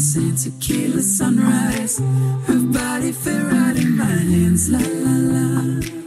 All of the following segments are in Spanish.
The tequila sunrise. Her body fit right in my hands, la la la.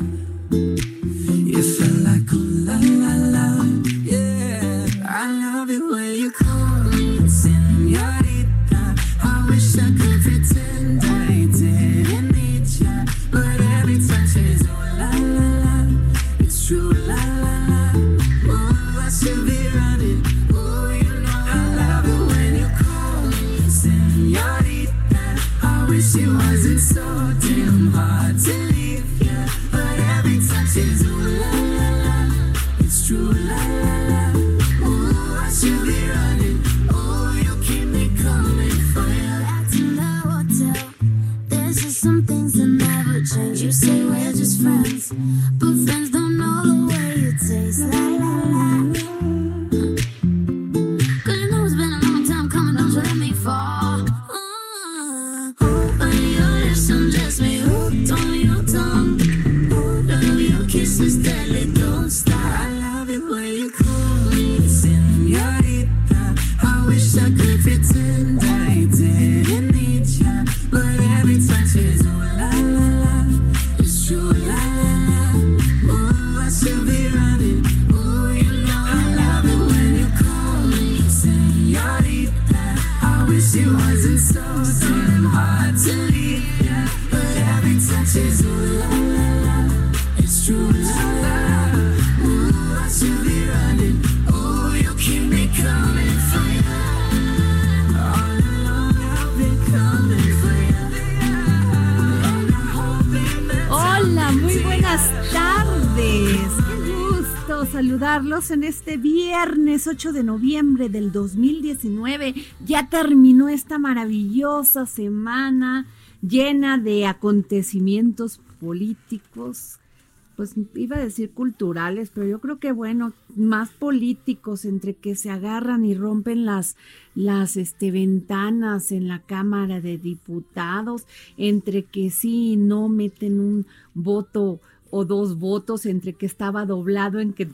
Hola, muy buenas tardes. Qué gusto saludarlos en este viernes 8 de noviembre del 2019. Ya terminó esta maravillosa semana llena de acontecimientos políticos. Pues iba a decir culturales, pero yo creo que bueno, más políticos entre que se agarran y rompen las las este ventanas en la Cámara de Diputados, entre que sí y no meten un voto o dos votos entre que estaba doblado en que,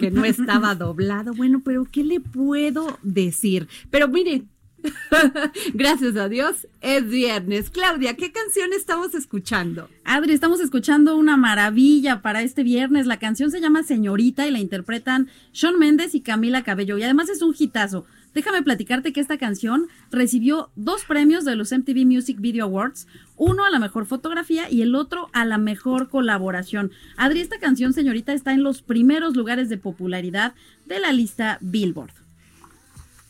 que no estaba doblado. Bueno, pero ¿qué le puedo decir? Pero mire, gracias a Dios, es viernes. Claudia, ¿qué canción estamos escuchando? Adri, estamos escuchando una maravilla para este viernes. La canción se llama Señorita y la interpretan Sean Méndez y Camila Cabello. Y además es un hitazo. Déjame platicarte que esta canción recibió dos premios de los MTV Music Video Awards, uno a la mejor fotografía y el otro a la mejor colaboración. Adri, esta canción, señorita, está en los primeros lugares de popularidad de la lista Billboard.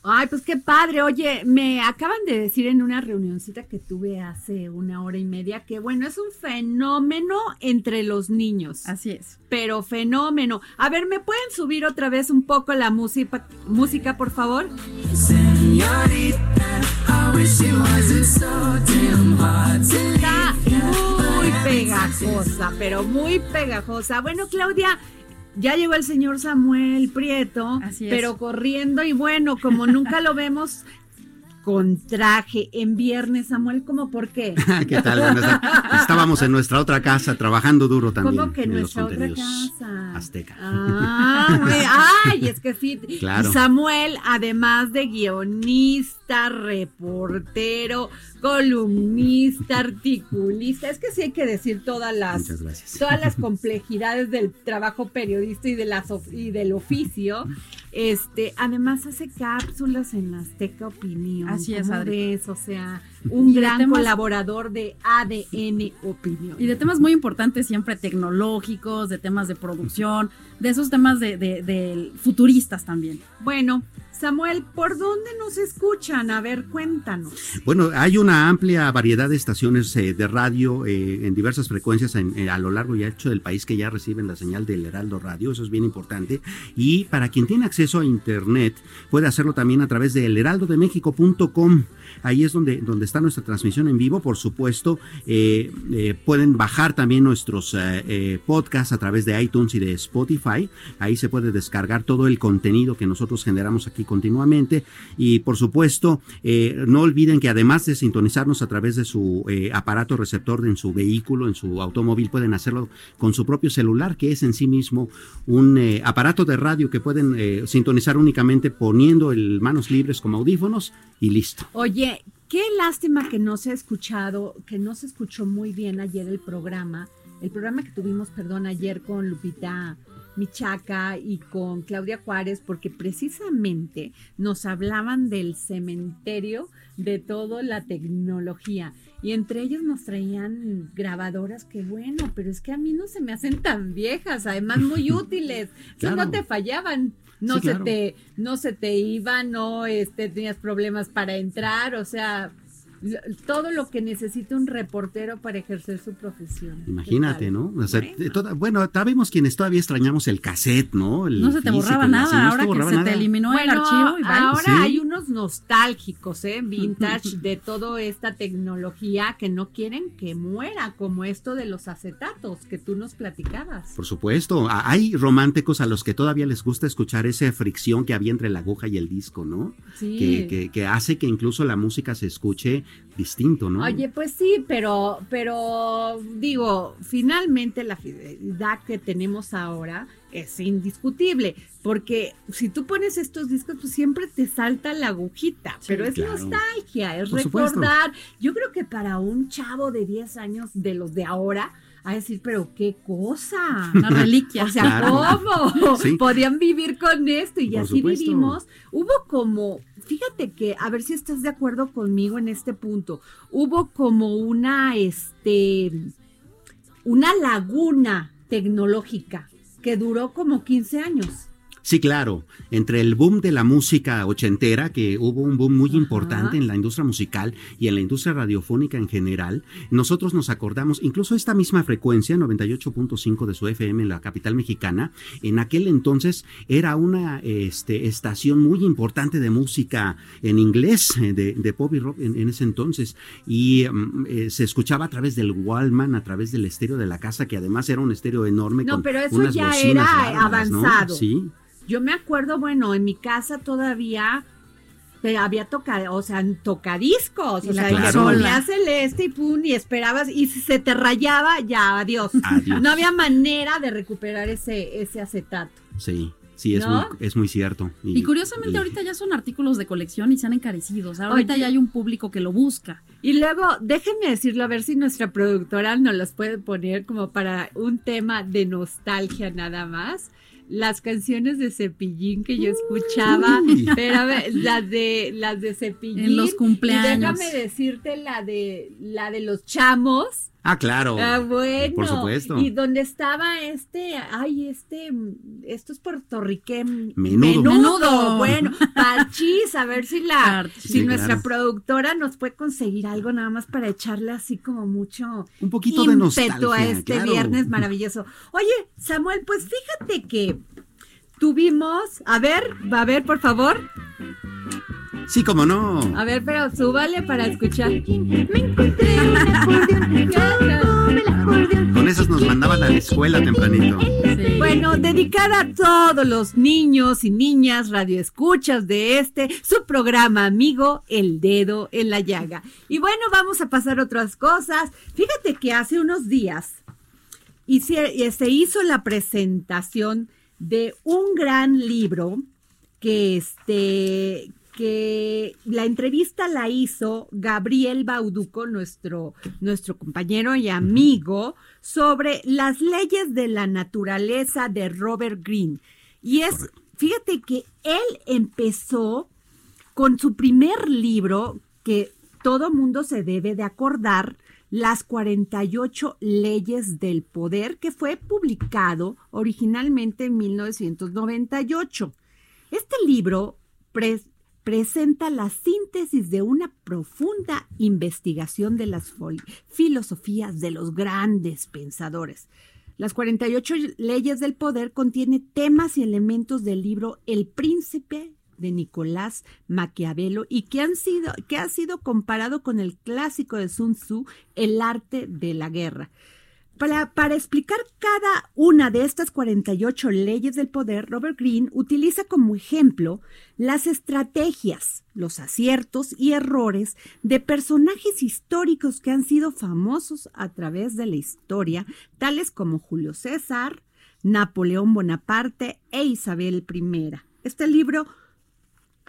Ay, pues qué padre. Oye, me acaban de decir en una reunioncita que tuve hace una hora y media que, bueno, es un fenómeno entre los niños. Así es. Pero fenómeno. A ver, ¿me pueden subir otra vez un poco la música, música por favor? Señorita, wish it wasn't so damn hard to Está muy pegajosa, pero muy pegajosa. Bueno, Claudia, ya llegó el señor Samuel Prieto, Así es. pero corriendo y bueno, como nunca lo vemos con traje en viernes, Samuel, ¿cómo por qué? ¿Qué tal? Estábamos en nuestra otra casa trabajando duro también. ¿Cómo que en los nuestra otra casa? Azteca. Ah, me- ay, es que sí. Claro. Samuel, además de guionista, reportero, columnista, articulista, es que sí hay que decir todas las, todas las complejidades del trabajo periodista y de las y del oficio. Este, además hace cápsulas en Azteca Opinión. Así es, ¿Cómo Adri. ves? O sea, un Y gran temas- colaborador de ADN Opinión. Y de temas muy importantes siempre tecnológicos, de temas de producción, de esos temas de, de- de futuristas también. Bueno, Samuel, ¿por dónde nos escuchan? A ver, cuéntanos. Bueno, hay una amplia variedad de estaciones eh, de radio eh, en diversas frecuencias en- eh, a lo largo y ancho del país que ya reciben la señal del Heraldo Radio, eso es bien importante. Y para quien tiene acceso a Internet, puede hacerlo también a través de elheraldodemexico.com. Ahí es donde, donde está nuestra transmisión en vivo, por supuesto. eh, eh, pueden bajar también nuestros eh, eh, podcasts a través de iTunes y de Spotify. Ahí se puede descargar todo el contenido que nosotros generamos aquí continuamente. Y por supuesto, no olviden que además de sintonizarnos a través de su aparato receptor en su vehículo, en su automóvil, pueden hacerlo con su propio celular, que es en sí mismo un aparato de radio que pueden sintonizar únicamente poniendo el manos libres como audífonos y listo. Oye, qué lástima que no se ha escuchado, que no se escuchó muy bien ayer el programa, el programa que tuvimos, perdón, ayer con Lupita Michaca y con Claudia Juárez, porque precisamente nos hablaban del cementerio de toda la tecnología. Y entre ellos nos traían grabadoras que bueno, pero es que a mí no se me hacen tan viejas, además muy útiles. Eso no Claro. te fallaban. No Sí, se claro. te, no se te iba, no este, tenías problemas para entrar, o sea, todo lo que necesita un reportero para ejercer su profesión. Imagínate, ¿Qué ¿no? tal? O sea, Bueno. de toda- bueno, sabemos quienes todavía extrañamos el cassette, ¿no? El No se te físico, borraba nada, no ahora que borraba se te eliminó el archivo y bye. ahora Sí. hay unos nostálgicos, ¿eh? Vintage de toda esta tecnología que no quieren que muera, como esto de los acetatos que tú nos platicabas. Por supuesto, hay románticos a los que todavía les gusta escuchar esa fricción que había entre la aguja y el disco, ¿no? Sí. Que, que- que hace que incluso la música se escuche distinto, ¿no? Oye, pues sí, pero, pero digo, finalmente la fidelidad que tenemos ahora es indiscutible, porque si tú pones estos discos, pues siempre te salta la agujita, pero es claro. nostalgia, es Por supuesto. recordar. Yo creo que para un chavo de 10 años de los de ahora, a decir, pero qué cosa. Una reliquia. O sea, Claro. ¿cómo? Sí. Podían vivir con esto y Por así supuesto. vivimos. Hubo como, fíjate que, a ver si estás de acuerdo conmigo en este punto, hubo como una, este, una laguna tecnológica que duró como 15 años. Sí, claro. Entre el boom de la música ochentera, que hubo un boom muy Ajá. importante en la industria musical y en la industria radiofónica en general, nosotros nos acordamos, incluso esta misma frecuencia, 98.5 de su FM en la capital mexicana, en aquel entonces era una este, estación muy importante de música en inglés, eh, de, de pop y rock en, en ese entonces, y mm, eh, se escuchaba a través del Wallman, a través del estéreo de la casa, que además era un estéreo enorme. No, con pero eso unas ya era bárbaras, ¿no? avanzado. Sí. Yo me acuerdo, bueno, en mi casa todavía te había tocado, o sea, tocadiscos, Y o sea, y le consola. ponías el este y pum, y esperabas, y si se te rayaba, ya, adiós. Adiós. No había manera de recuperar ese, ese acetato. Sí, sí, es, ¿No? muy, es muy cierto. Y curiosamente y- ahorita ya son artículos de colección y se han encarecido. O sea, ahorita Oye. ya hay un público que lo busca. Y luego, déjenme decirlo, a ver si nuestra productora nos las puede poner como para un tema de nostalgia nada más. Las canciones de Cepillín que yo escuchaba, Uy. pero a ver, las de las de Cepillín. En los cumpleaños. Y déjame decirte la de la de los chamos. Ah, claro. Ah, bueno. Por supuesto. Y donde estaba este, ay, este, esto es puertorriqueño. Menudo. Menudo. Bueno, Parchís, a ver si la, si Sí, nuestra claro. productora nos puede conseguir algo nada más para echarle así como mucho Un poquito de nostalgia. a este claro. viernes maravilloso. Oye, Samuel, pues fíjate que tuvimos, a ver, va a ver, por favor. Sí, como no. A ver, pero súbale para escuchar. Con esas nos mandaban a la escuela tempranito. Bueno, dedicada a todos los niños y niñas radioescuchas de este, su programa amigo, El Dedo en la Llaga. Y bueno, vamos a pasar a otras cosas. Fíjate que hace unos días hice- se hizo la presentación de un gran libro que este que la entrevista la hizo Gabriel Bauduco, nuestro, nuestro compañero y amigo, sobre las leyes de la naturaleza de Robert Greene. Y es, fíjate que él empezó con su primer libro, que todo mundo se debe de acordar, las 48 leyes del poder, que fue publicado originalmente en 1998. Este libro pre- presenta la síntesis de una profunda investigación de las filosofías de los grandes pensadores. Las 48 leyes del poder contiene temas y elementos del libro El príncipe de Nicolás Maquiavelo y que, han sido, que ha sido comparado con el clásico de Sun Tzu, El arte de la guerra. Para, para explicar cada una de estas 48 leyes del poder, Robert Greene utiliza como ejemplo las estrategias, los aciertos y errores de personajes históricos que han sido famosos a través de la historia, tales como Julio César, Napoleón Bonaparte e Isabel I. Este libro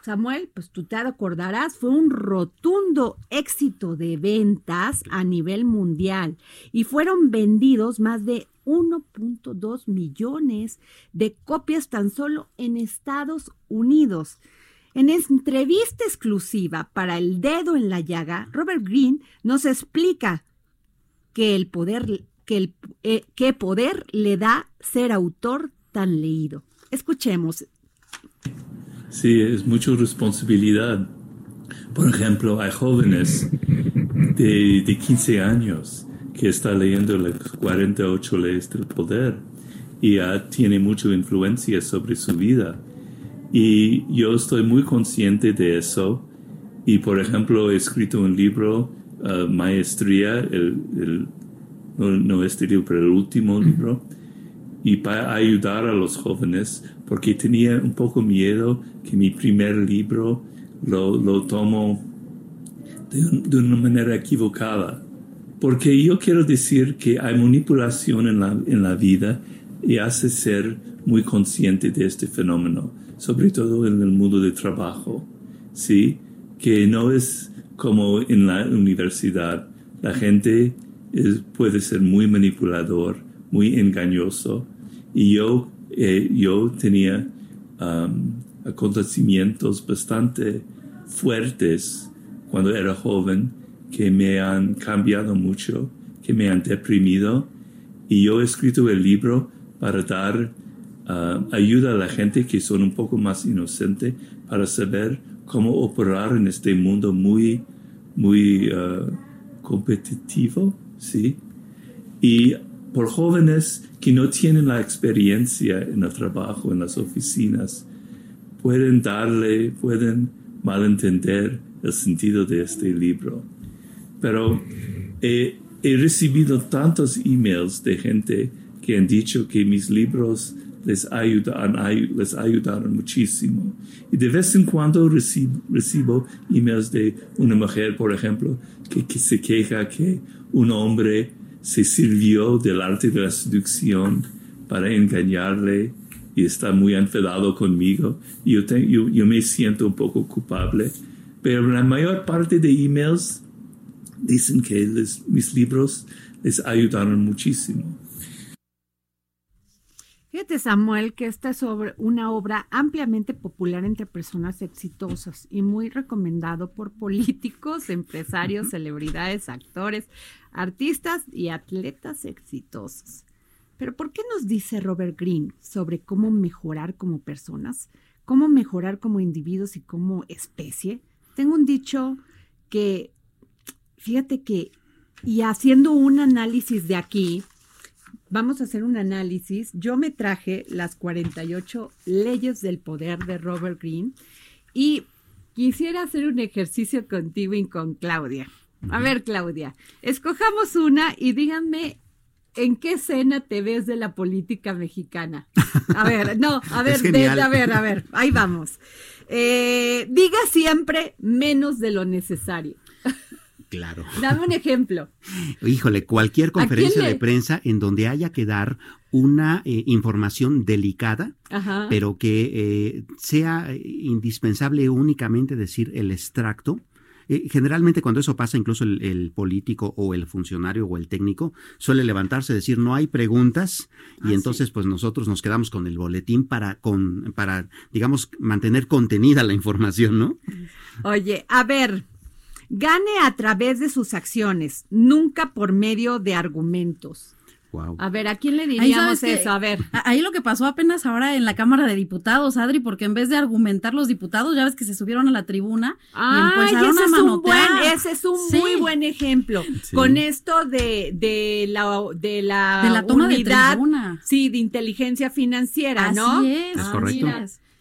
Samuel, pues tú te acordarás, fue un rotundo éxito de ventas a nivel mundial y fueron vendidos más de 1.2 millones de copias tan solo en Estados Unidos. En entrevista exclusiva para El Dedo en la Llaga, Robert Greene nos explica que el poder, que el, eh, qué poder le da ser autor tan leído. Escuchemos. Sí, es mucha responsabilidad. Por ejemplo, hay jóvenes de, de 15 años que están leyendo las 48 leyes del poder y ya tiene mucha influencia sobre su vida. Y yo estoy muy consciente de eso. Y por ejemplo, he escrito un libro, uh, Maestría, el, el, no, no este libro, pero el último libro, y para ayudar a los jóvenes, porque tenía un poco miedo que mi primer libro lo, lo tomo de, de una manera equivocada. Porque yo quiero decir que hay manipulación en la, en la vida y hace ser muy consciente de este fenómeno, sobre todo en el mundo de trabajo, ¿sí? Que no es como en la universidad. La gente es- puede ser muy manipulador, muy engañoso. Y yo, eh, yo tenía um, acontecimientos bastante fuertes cuando era joven que me han cambiado mucho, que me han deprimido. Y yo he escrito el libro para dar uh, ayuda a la gente que son un poco más inocente para saber cómo operar en este mundo muy, muy uh, competitivo, ¿sí? Y por jóvenes que no tienen la experiencia en el trabajo, en las oficinas, pueden darle, pueden malentender el sentido de este libro. Pero he, he recibido tantos emails de gente que han dicho que mis libros les, ayudan, ay- les ayudaron muchísimo. Y de vez en cuando recibo, recibo emails de una mujer, por ejemplo, que se queja que un hombre se sirvió del arte de la seducción para engañarle y está muy enfadado conmigo. Yo, yo, yo me siento un poco culpable. Pero la mayor parte de emails dicen que mis libros les ayudaron muchísimo. Fíjate, Samuel, que esta es una obra ampliamente popular entre personas exitosas y muy recomendado por políticos, empresarios, celebridades, actores, artistas y atletas exitosos. Pero ¿por qué nos dice Robert Greene sobre cómo mejorar como personas, cómo mejorar como individuos y como especie? Tengo un dicho que, fíjate que, y haciendo un análisis de aquí, vamos a hacer un análisis. Yo me traje las 48 leyes del poder de Robert Greene y quisiera hacer un ejercicio contigo y con Claudia. A ver, Claudia, escojamos una y díganme en qué escena te ves de la política mexicana. A ver, no, a ver, de- a ver, a ver, ahí vamos. Eh, diga siempre menos de lo necesario. Claro. Dame un ejemplo. Híjole, cualquier conferencia le- de prensa en donde haya que dar una eh, información delicada, Ajá. pero que eh, sea eh, indispensable únicamente decir el extracto. Generalmente cuando eso pasa, incluso el, el político o el funcionario o el técnico suele levantarse y decir no hay preguntas y Ah, entonces pues nosotros nos quedamos con el boletín para, con, para digamos, mantener contenida la información, ¿no? Oye, a ver, gane a través de sus acciones, nunca por medio de argumentos. Wow. A ver, ¿a quién le diríamos que- eso? A ver. Ahí lo que pasó apenas ahora en la Cámara de Diputados, Adri, porque en vez de argumentar los diputados, ya ves que se subieron a la tribuna y Ay, empezaron ese a es un manotear. buen, ese es un Sí. muy buen ejemplo. Sí. Con esto de, de la de la, De la toma de unidad, tribuna. sí, de inteligencia financiera, ¿no? Así es. Es Ah, correcto.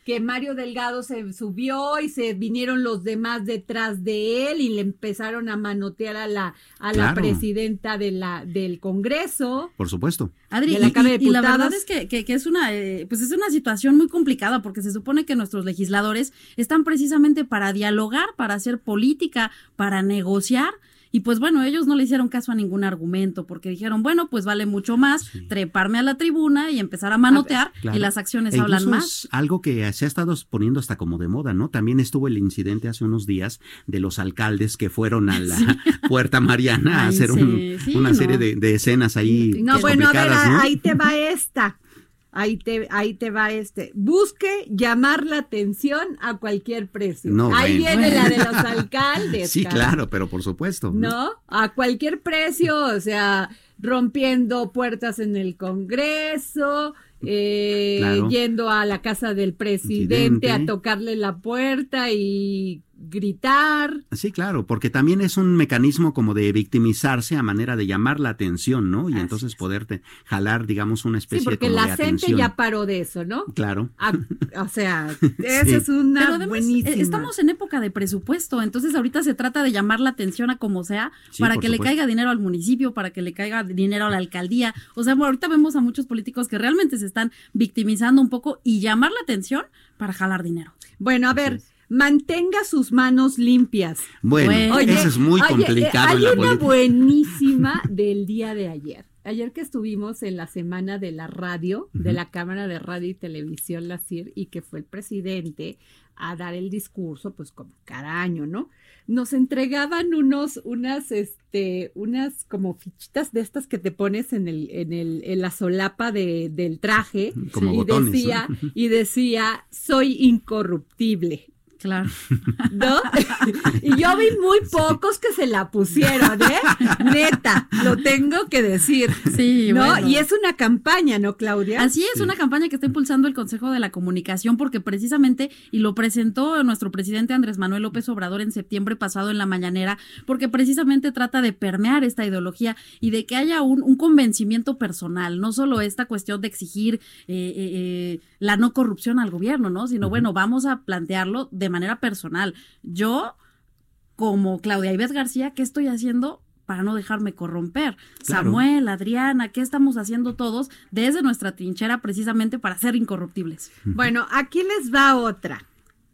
Que Mario Delgado se subió y se vinieron los demás detrás de él y le empezaron a manotear a la a la presidenta de la del Congreso. Por supuesto. Adri, de la y- la verdad es que, que- que es una eh, pues es una situación muy complicada porque se supone que nuestros legisladores están precisamente para dialogar, para hacer política, para negociar. Y pues bueno, ellos no le hicieron caso a ningún argumento porque dijeron, bueno, pues vale mucho más treparme a la tribuna y empezar a manotear Claro. y las acciones E hablan más. es algo que se ha estado poniendo hasta como de moda, ¿no? También estuvo el incidente hace unos días de los alcaldes que fueron a la Puerta Mariana a hacer sí, un- sí, una no. serie de, de escenas ahí No, bueno, a ver, ¿no? ahí te va esta. Ahí te, ahí te va este. Busque llamar la atención a cualquier precio. No, ahí bueno. viene la de los alcaldes. Sí, cara. claro, pero por supuesto. ¿No? A cualquier precio, o sea, rompiendo puertas en el Congreso, eh, Claro. yendo a la casa del presidente Presidente. a tocarle la puerta y gritar. Sí, claro, porque también es un mecanismo como de victimizarse a manera de llamar la atención, ¿no? Y Así entonces poderte jalar, digamos, una Sí, especie porque como la de gente atención. ya paró de eso, ¿no? Claro. Ah, o sea, esa Sí. es una Pero además, buenísima. eh, estamos en época de presupuesto, entonces ahorita se trata de llamar la atención a como sea, Sí, para que le caiga dinero al municipio, para que le caiga dinero a la alcaldía. O sea, ahorita vemos a muchos políticos que realmente se están victimizando un poco y llamar la atención para jalar dinero. Bueno, a ver, mantenga sus manos limpias. Bueno, Bueno. eso es muy oye, complicado hay en la una política. buenísima del día de ayer. Ayer que estuvimos en la semana de la radio, de la Cámara de Radio y Televisión, la CIR, y que fue el presidente a dar el discurso, pues como cada año, ¿no? Nos entregaban unos, unas, este, unas como fichitas de estas que te pones en el, en el, en la solapa de, del traje. Como y botones, decía, y decía, soy incorruptible. Claro. ¿no? y yo vi muy pocos que se la pusieron, ¿eh? Neta, lo tengo que decir. Sí, ¿no? bueno. Y es una campaña, ¿no, Claudia? Así es, una campaña que está impulsando el Consejo de la Comunicación porque precisamente, y lo presentó nuestro presidente Andrés Manuel López Obrador en septiembre pasado en la mañanera, porque precisamente trata de permear esta ideología y de que haya un, un convencimiento personal, no solo esta cuestión de exigir eh, eh, eh, la no corrupción al gobierno, ¿no? Sino, bueno, vamos a plantearlo de manera personal. Yo, como Claudia Ives García, ¿qué estoy haciendo? para no dejarme corromper. Claro. Samuel, Adriana, ¿qué estamos haciendo todos desde nuestra trinchera precisamente para ser incorruptibles? Bueno, aquí les va otra.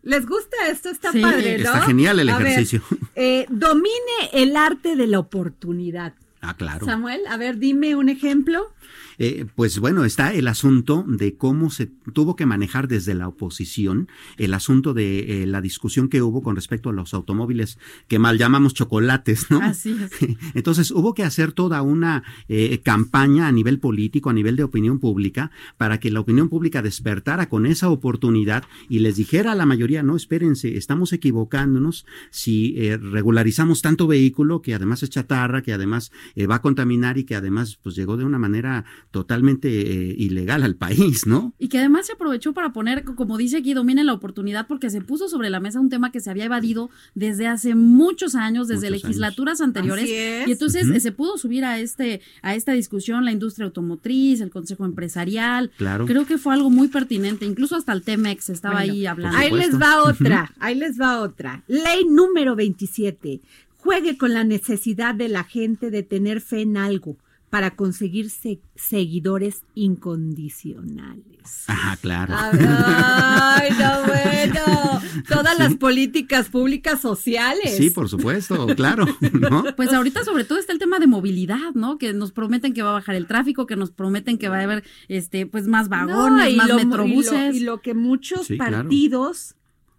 ¿Les gusta esto? Está Sí. padre, ¿no? Está genial el A ver, ejercicio. eh, domine el arte de la oportunidad. Ah, claro. Samuel, a ver, dime un ejemplo. Eh, pues bueno, está el asunto de cómo se tuvo que manejar desde la oposición el asunto de eh, la discusión que hubo con respecto a los automóviles que mal llamamos chocolates, ¿no? Así es. Entonces hubo que hacer toda una eh, campaña a nivel político, a nivel de opinión pública, para que la opinión pública despertara con esa oportunidad y les dijera a la mayoría, no, espérense, estamos equivocándonos si eh, regularizamos tanto vehículo que además es chatarra, que además eh, va a contaminar y que además pues llegó de una manera totalmente eh, ilegal al país, ¿no? Y que además se aprovechó para poner, como dice aquí, domine la oportunidad porque se puso sobre la mesa un tema que se había evadido desde hace muchos años, desde Muchos legislaturas anteriores. Así es. Y entonces eh, se pudo subir a este a esta discusión la industria automotriz, el Consejo Empresarial. Claro. Creo que fue algo muy pertinente, incluso hasta el Temex estaba Bueno, ahí hablando. Ahí les va otra, ahí les va otra. Ley número 27. Juegue con la necesidad de la gente de tener fe en algo para conseguir se- seguidores incondicionales. Ajá, claro. Ay, no, bueno. Todas las políticas públicas sociales. Sí, por supuesto, claro, ¿no? Pues ahorita sobre todo está el tema de movilidad, ¿no? Que nos prometen que va a bajar el tráfico, que nos prometen que va a haber este pues más vagones, No, y más lo- y lo- metrobuses. Y lo, que muchos Sí, partidos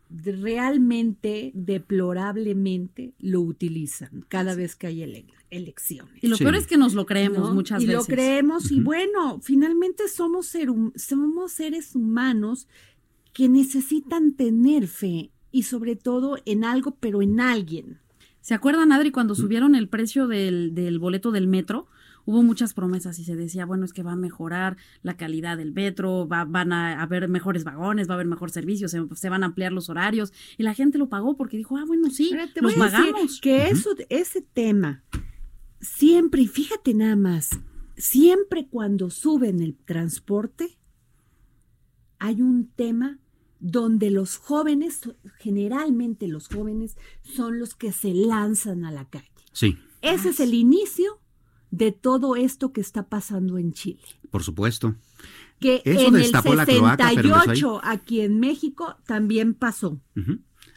realmente, deplorablemente, lo utilizan cada vez que hay ele- elecciones. Y lo Sí. peor es que nos lo creemos ¿no? muchas y veces. lo creemos y bueno, finalmente somos, ser hum- somos seres humanos que necesitan tener fe y sobre todo en algo, pero en alguien. ¿Se acuerdan, Adri, cuando subieron el precio del, del boleto del metro? Hubo muchas promesas y se decía, bueno, es que va a mejorar la calidad del metro, va, van a haber mejores vagones, va a haber mejor servicio, se, se van a ampliar los horarios. Y la gente lo pagó porque dijo, ah, bueno, sí, Ahora te los voy a decir pagamos. que eso, ese tema, siempre, y fíjate nada más, siempre cuando suben el transporte, hay un tema donde los jóvenes, generalmente los jóvenes, son los que se lanzan a la calle. Sí, Ese es el inicio de todo esto que está pasando en Chile. por supuesto. Que Eso en el destapó la cloaca, pero empezó ahí. 68 aquí en México también pasó.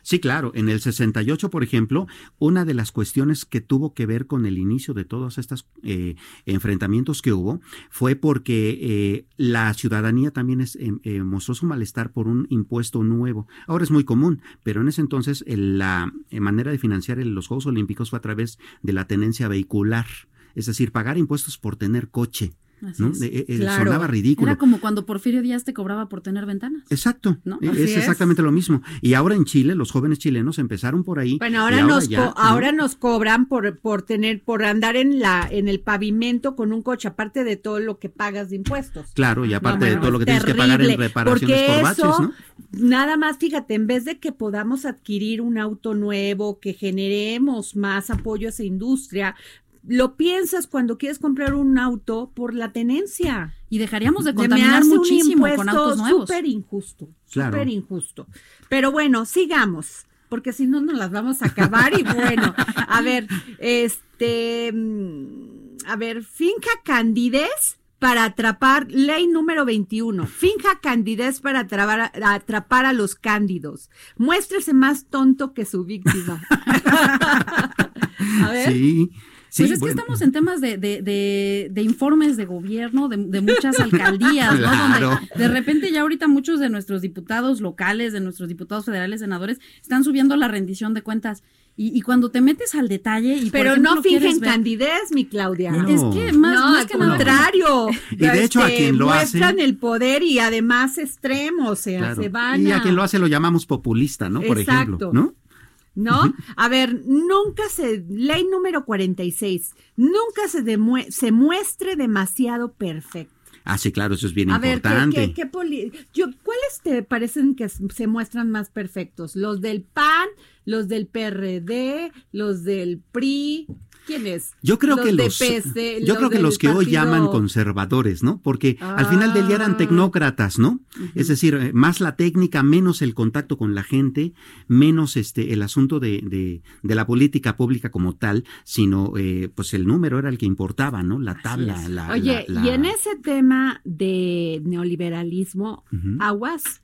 Sí, claro. En el 68, por ejemplo, una de las cuestiones que tuvo que ver con el inicio de todos estos eh, enfrentamientos que hubo fue porque eh, la ciudadanía también es, eh, eh, mostró su malestar por un impuesto nuevo. Ahora es muy común, pero en ese entonces la eh, manera de financiar los Juegos Olímpicos fue a través de la tenencia vehicular. Es decir, pagar impuestos por tener coche. ¿no? Eh, eh, Claro. Sonaba ridículo. Era como cuando Porfirio Díaz te cobraba por tener ventanas. Exacto, ¿No? Eh, Así es es. exactamente lo mismo. Y ahora en Chile, los jóvenes chilenos empezaron por ahí. Bueno, ahora, nos ya, co- ahora ¿no? nos cobran por, por tener, por andar en la, en el pavimento con un coche, aparte de todo lo que pagas de impuestos. Claro, y aparte de bueno, todo lo que es tienes que pagar en reparaciones por baches, eso, ¿no? Nada más, fíjate, en vez de que podamos adquirir un auto nuevo, que generemos más apoyo a esa industria, lo piensas cuando quieres comprar un auto por la tenencia. Y dejaríamos de contaminar un muchísimo con autos nuevos. Súper injusto, Claro. súper injusto. Pero bueno, sigamos, porque si no nos las vamos a acabar y bueno, a ver, este, mm, a ver, finja candidez para atrapar, ley número 21, finja candidez para atrapar, a- atrapar a los cándidos. Muéstrese más tonto que su víctima. a ver. Sí. Sí, pues es bueno. que estamos en temas de, de, de, de informes de gobierno, de, de muchas alcaldías, ¿no? Donde de repente ya ahorita muchos de nuestros diputados locales, de nuestros diputados federales, senadores, están subiendo la rendición de cuentas. Y, y cuando te metes al detalle y por Pero ejemplo, no fingen ver- candidez, mi Claudia. No. Es que más, no, más al que nada- contrario. Y de hecho, a quien lo hace- muestran el poder y además extremo, o sea, Claro. se van Y a quien lo hace lo llamamos populista, ¿no? Por Exacto. ejemplo, ¿no? ¿No? A ver, nunca se, ley número 46, nunca se, demue- se muestre demasiado perfecto. Ah, sí, claro, eso es bien A ver, ¿qué, importante. qué, qué poli- yo, ¿cuáles te parecen que se muestran más perfectos? ¿Los del PAN, los del PRD, los del PRI? ¿Quiénes? Yo creo que los, PC, yo creo que los que hoy llaman conservadores, ¿no? Porque al final del día eran Ah. tecnócratas, ¿no? Es decir, eh, más la técnica, menos el contacto con la gente, menos este el asunto de, de, de la política pública como tal, sino eh, pues el número era el que importaba, ¿no? La tabla, es. la, Oye, la- la- y en ese tema de neoliberalismo, aguas,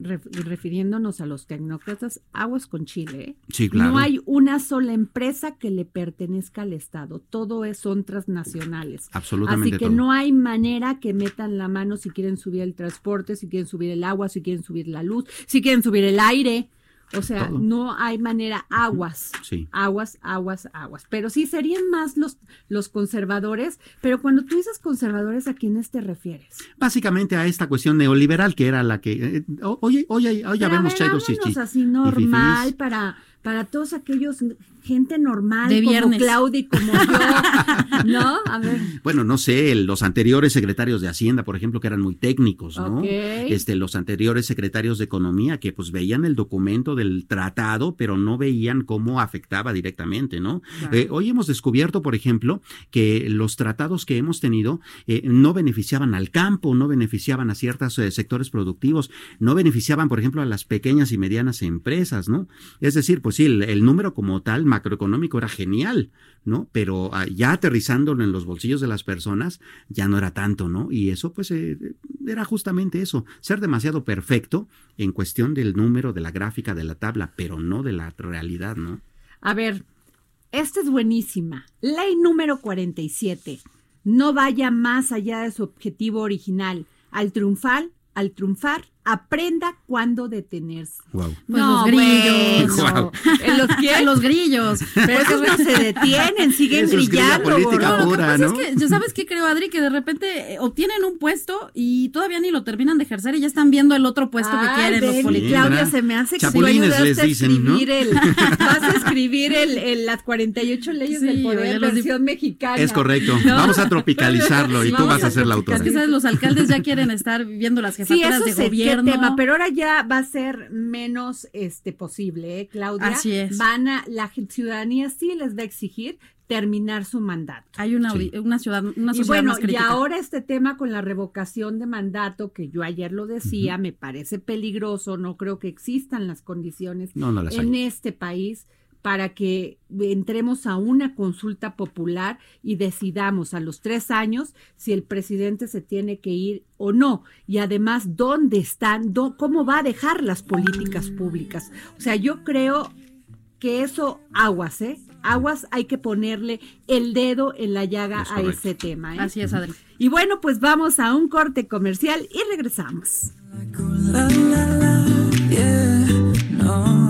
refiriéndonos a los tecnócratas, aguas con Chile. ¿eh? Sí, claro. No hay una sola empresa que le pertenezca al Estado, todo es, son transnacionales. Absolutamente Así que todo. no hay manera que metan la mano si quieren subir el transporte, si quieren subir el agua, si quieren subir la luz, si quieren subir el aire. O sea, Todo. no hay manera, aguas, Sí. aguas, aguas, aguas. Pero sí serían más los, los conservadores, pero cuando tú dices conservadores, ¿a quiénes te refieres? Básicamente a esta cuestión neoliberal que era la que eh, hoy hoy hoy ya Pero a vemos chairos y así normal para, para todos aquellos gente normal De como. Claudia y como yo, ¿no? A ver. Bueno, no sé, el- los anteriores secretarios de Hacienda, por ejemplo, que eran muy técnicos, ¿no? Este, los anteriores secretarios de Economía, que pues veían el documento del tratado, pero no veían cómo afectaba directamente, ¿no? Eh, hoy hemos descubierto, por ejemplo, que los tratados que hemos tenido eh, no beneficiaban al campo, no beneficiaban a ciertos eh, sectores productivos, no beneficiaban, por ejemplo, a las pequeñas y medianas empresas, ¿no? Es decir, pues sí, el, el número como tal macroeconómico era genial, ¿no? Pero ah, ya aterrizándolo en los bolsillos de las personas ya no era tanto, ¿no? Y eso pues eh, era justamente eso, ser demasiado perfecto en cuestión del número, de la gráfica, de la tabla, pero no de la realidad, ¿no? A ver, esta es buenísima. Ley número 47. No vaya más allá de su objetivo original. Al triunfar, al triunfar, aprenda cuándo detenerse. Wow. Pues los grillos. Guau. ¿En los qué? Los grillos. Pero esos no se detienen, siguen Eso es brillando. política pura, Pues ¿no? es que, ¿ya ¿sabes qué creo, Adri? Que de repente eh, obtienen un puesto y todavía ni lo terminan de ejercer y ya están viendo el otro puesto que quieren los políticos. Claudia, se me hace que Chapulines tú ayudaste les a dicen, ¿no? escribir el, vas a escribir el, el- las 48 leyes Sí, del poder, versión mexicana. Es correcto. ¿No? Vamos a tropicalizarlo y tú vas a a ser la Es autora. que, ¿sabes? Los alcaldes ya quieren estar viendo las jefaturas de qué gobierno. tema, pero ahora ya va a ser menos este posible, ¿eh, Claudia? Así es. Van a, la ciudadanía sí les va a exigir terminar su mandato. Hay una, Sí. una ciudad, una Y sociedad bueno, más y crítica. ahora este tema con la revocación de mandato, que yo ayer lo decía, me parece peligroso, no creo que existan las condiciones No, no las en hay. este país para que entremos a una consulta popular y decidamos a los tres años si el presidente se tiene que ir o no. Y además, ¿dónde están? dó- ¿Cómo va a dejar las políticas públicas? O sea, yo creo que eso, aguas, ¿eh? Aguas, hay que ponerle el dedo en la llaga Es a ese tema. ¿eh? Así es, Adri. Y bueno, pues vamos a un corte comercial y regresamos. La la la, yeah, no.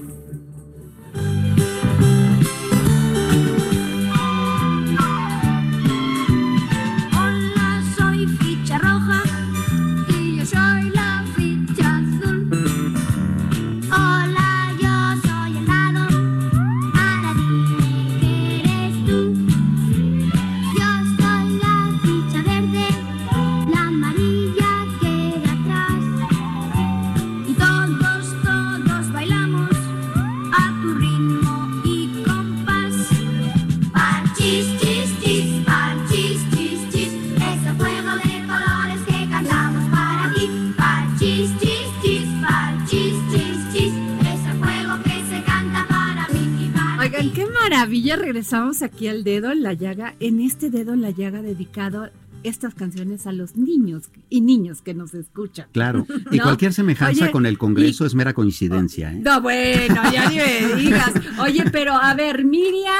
Regresamos aquí al dedo en la llaga. En este dedo en la llaga dedicado estas canciones a los niños y niños que nos escuchan. Claro. Y ¿No? cualquier semejanza Oye, con el Congreso y- es mera coincidencia, ¿eh? No, bueno, ya ni me digas. Oye, pero a ver, Miriam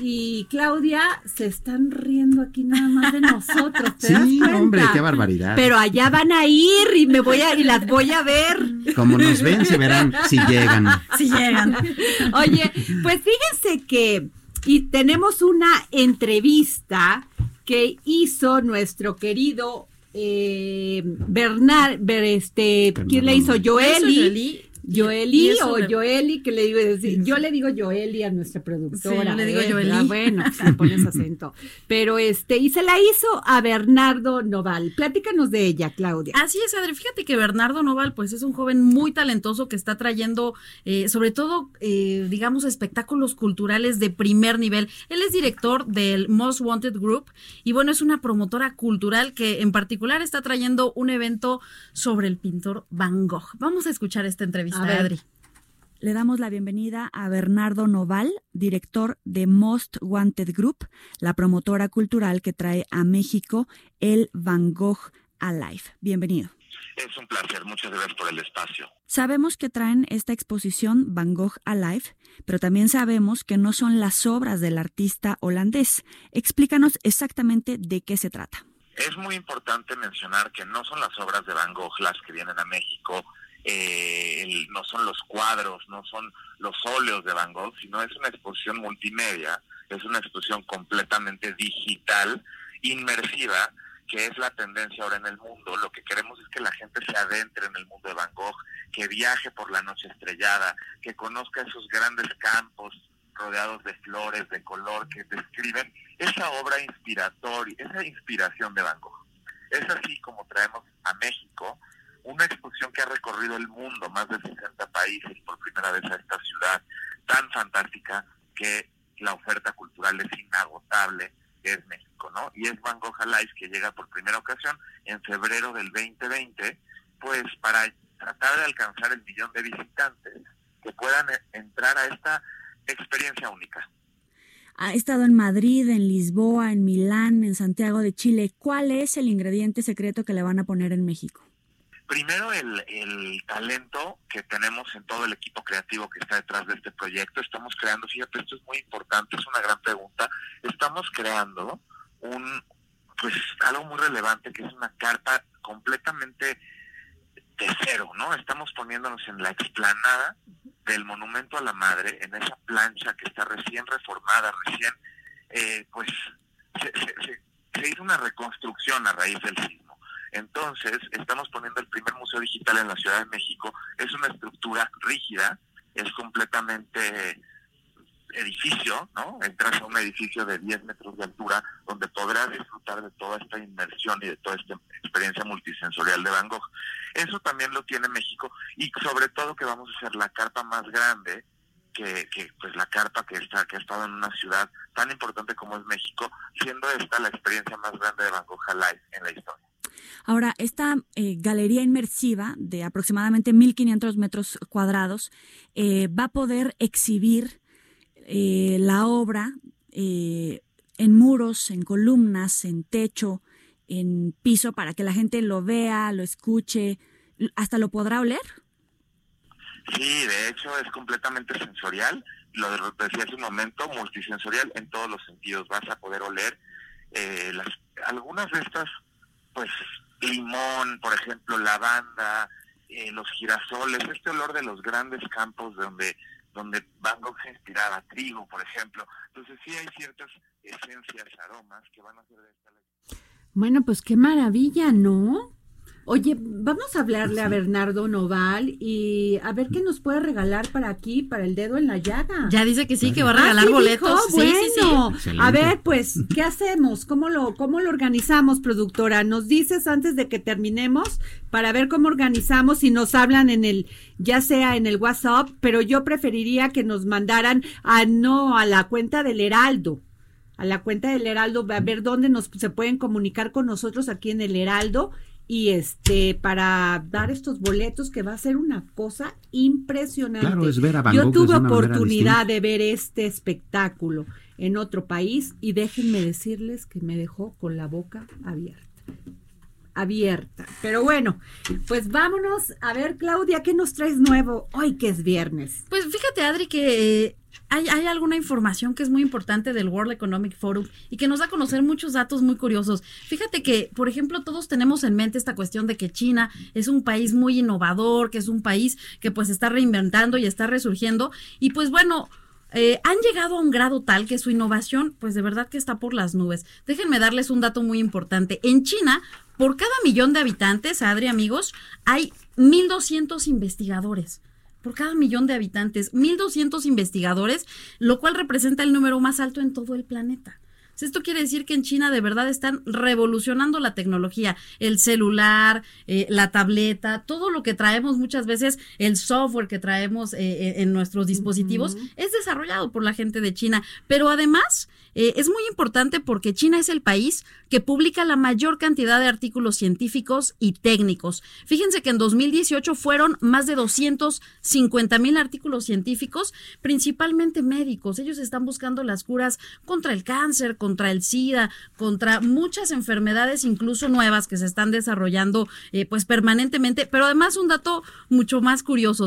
y Claudia se están riendo aquí nada más de nosotros. ¿te das Sí, cuenta? hombre, qué barbaridad. Pero allá van a ir y me voy a y las voy a ver. Como nos ven, se verán si llegan. Si llegan. Oye, pues fíjense que y tenemos una entrevista que hizo nuestro querido eh, Bernard, Ber- este, ¿quién le hizo? Joeli Joeli. O Joeli, que le digo decir, yo le digo Joeli a nuestra productora. Sí, yo le digo ¿eh? Joeli. Bueno, si le pones acento. Pero este, y se la hizo a Bernardo Noval. Platícanos de ella, Claudia. Así es, Adri. Fíjate que Bernardo Noval, pues es un joven muy talentoso que está trayendo, eh, sobre todo, eh, digamos, espectáculos culturales de primer nivel. Él es director del Most Wanted Group y bueno, es una promotora cultural que en particular está trayendo un evento sobre el pintor Van Gogh. Vamos a escuchar esta entrevista, A ver. Adri. Le damos la bienvenida a Bernardo Noval, director de Most Wanted Group, la promotora cultural que trae a México el Van Gogh Alive. Bienvenido. Es un placer, muchas gracias por el espacio. Sabemos que traen esta exposición Van Gogh Alive, pero también sabemos que no son las obras del artista holandés. Explícanos exactamente de qué se trata. Es muy importante mencionar que no son las obras de Van Gogh las que vienen a México, eh, el- no son los cuadros, no son los óleos de Van Gogh, sino es una exposición multimedia, es una exposición completamente digital, inmersiva, que es la tendencia ahora en el mundo. Lo que queremos es que la gente se adentre en el mundo de Van Gogh, que viaje por la noche estrellada, que conozca esos grandes campos rodeados de flores, de color, que describen esa obra inspiratoria, esa inspiración de Van Gogh. Es así como traemos a México una exposición que ha recorrido el mundo, más de 60 países, por primera vez a esta ciudad tan fantástica que la oferta cultural es inagotable, que es México, ¿no? Y es Van Gogh Alive que llega por primera ocasión en febrero del 2020, pues para tratar de alcanzar el millón de visitantes que puedan e- entrar a esta experiencia única. Ha estado en Madrid, en Lisboa, en Milán, en Santiago de Chile. ¿Cuál es el ingrediente secreto que le van a poner en México? Primero, el, el talento que tenemos en todo el equipo creativo que está detrás de este proyecto. Estamos creando, fíjate, esto es muy importante, es una gran pregunta. Estamos creando un, pues, algo muy relevante que es una carpa completamente de cero, ¿no? Estamos poniéndonos en la explanada del Monumento a la Madre, en esa plancha que está recién reformada, recién, eh, pues, se, se- se- se hizo una reconstrucción a raíz del sismo. Entonces, estamos poniendo el primer museo digital en la Ciudad de México. Es una estructura rígida, es completamente edificio, ¿no? Entras a un edificio de 10 metros de altura donde podrás disfrutar de toda esta inmersión y de toda esta experiencia multisensorial de Van Gogh. Eso también lo tiene México y sobre todo que vamos a hacer la carpa más grande que, que pues la carpa que está que ha estado en una ciudad tan importante como es México, siendo esta la experiencia más grande de Van Gogh Alive en la historia. Ahora, esta eh, galería inmersiva de aproximadamente 1.500 metros cuadrados eh, va a poder exhibir eh, la obra eh, en muros, en columnas, en techo, en piso, para que la gente lo vea, lo escuche, hasta lo podrá oler. Sí, de hecho es completamente sensorial. Lo de- decía hace un momento, multisensorial en todos los sentidos. Vas a poder oler eh, las, algunas de estas, pues limón, por ejemplo, lavanda, eh, los girasoles, este olor de los grandes campos donde donde Van Gogh se inspiraba, trigo, por ejemplo. Entonces sí hay ciertas esencias, aromas que van a hacer de esta Bueno, pues qué maravilla, ¿no? Oye, vamos a hablarle a Bernardo Noval y a ver qué nos puede regalar para aquí, para el dedo en la llaga. Ya dice que sí, que va a Ah, regalar ¿sí boletos. dijo? Sí, sí, sí. Bueno, Excelente. a ver, pues, ¿qué hacemos? ¿Cómo lo, ¿Cómo lo organizamos, productora? Nos dices antes de que terminemos para ver cómo organizamos y nos hablan en el, ya sea en el WhatsApp, pero yo preferiría que nos mandaran a no a la cuenta del Heraldo. A la cuenta del Heraldo, a ver dónde nos se pueden comunicar con nosotros aquí en el Heraldo y este para dar estos boletos que va a ser una cosa impresionante. Claro, es ver a Van Yo tuve oportunidad de ver este espectáculo en otro país y déjenme decirles que me dejó con la boca abierta. Abierta. Pero bueno, pues vámonos a ver, Claudia, ¿qué nos traes nuevo hoy que es viernes? Pues fíjate, Adri, que hay, hay alguna información que es muy importante del World Economic Forum y que nos da a conocer muchos datos muy curiosos. Fíjate que, por ejemplo, todos tenemos en mente esta cuestión de que China es un país muy innovador, que es un país que pues está reinventando y está resurgiendo. Y pues bueno, eh, han llegado a un grado tal que su innovación, pues de verdad que está por las nubes. Déjenme darles un dato muy importante. En China, por cada millón de habitantes, Adri, amigos, hay 1.200 investigadores. Por cada millón de habitantes, 1.200 investigadores, lo cual representa el número más alto en todo el planeta. Esto quiere decir que en China de verdad están revolucionando la tecnología, el celular, eh, la tableta, todo lo que traemos muchas veces, el software que traemos eh, eh, en nuestros dispositivos, es desarrollado por la gente de China. Pero además eh, es muy importante porque China es el país que publica la mayor cantidad de artículos científicos y técnicos. Fíjense que en 2018 fueron más de 250 mil artículos científicos, principalmente médicos. Ellos están buscando las curas contra el cáncer, contra el SIDA, contra muchas enfermedades, incluso nuevas que se están desarrollando eh, pues permanentemente. Pero además un dato mucho más curioso.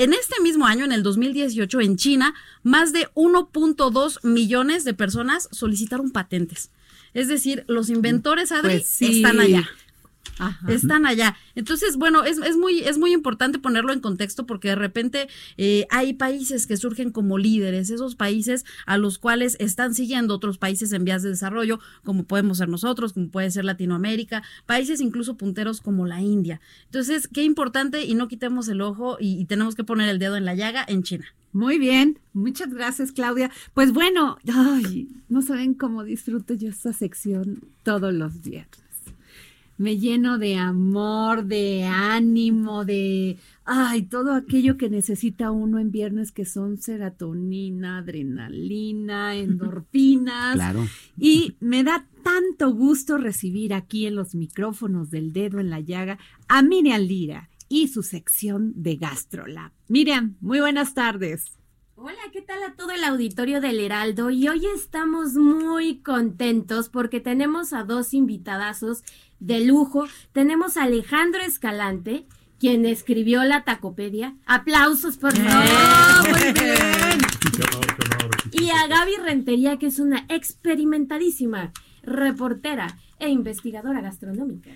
En este mismo año, en el 2018, en China, más de 1.2 millones de personas solicitaron patentes. Es decir, los inventores, Adri, Pues sí. están allá. Ajá. Están allá. Entonces, bueno, es, es muy, es muy importante ponerlo en contexto porque de repente eh, hay países que surgen como líderes, esos países a los cuales están siguiendo otros países en vías de desarrollo, como podemos ser nosotros, como puede ser Latinoamérica, países incluso punteros como la India. Entonces, qué importante y no quitemos el ojo y, y tenemos que poner el dedo en la llaga en China. Muy bien, muchas gracias Claudia. Pues bueno, ay, no saben cómo disfruto yo esta sección todos los viernes. Me lleno de amor, de ánimo, de, ay, todo aquello que necesita uno en viernes que son serotonina, adrenalina, endorfinas. Claro. Y me da tanto gusto recibir aquí en los micrófonos del dedo en la llaga a Miriam Lira y su sección de GastroLab. Miriam, muy buenas tardes. Hola, ¿qué tal a todo el auditorio del Heraldo? Y hoy estamos muy contentos porque tenemos a dos invitadazos de lujo. Tenemos a Alejandro Escalante, quien escribió la Tacopedia. Aplausos, por favor. muy bien. Y a Gaby Rentería, que es una experimentadísima reportera e investigadora gastronómica.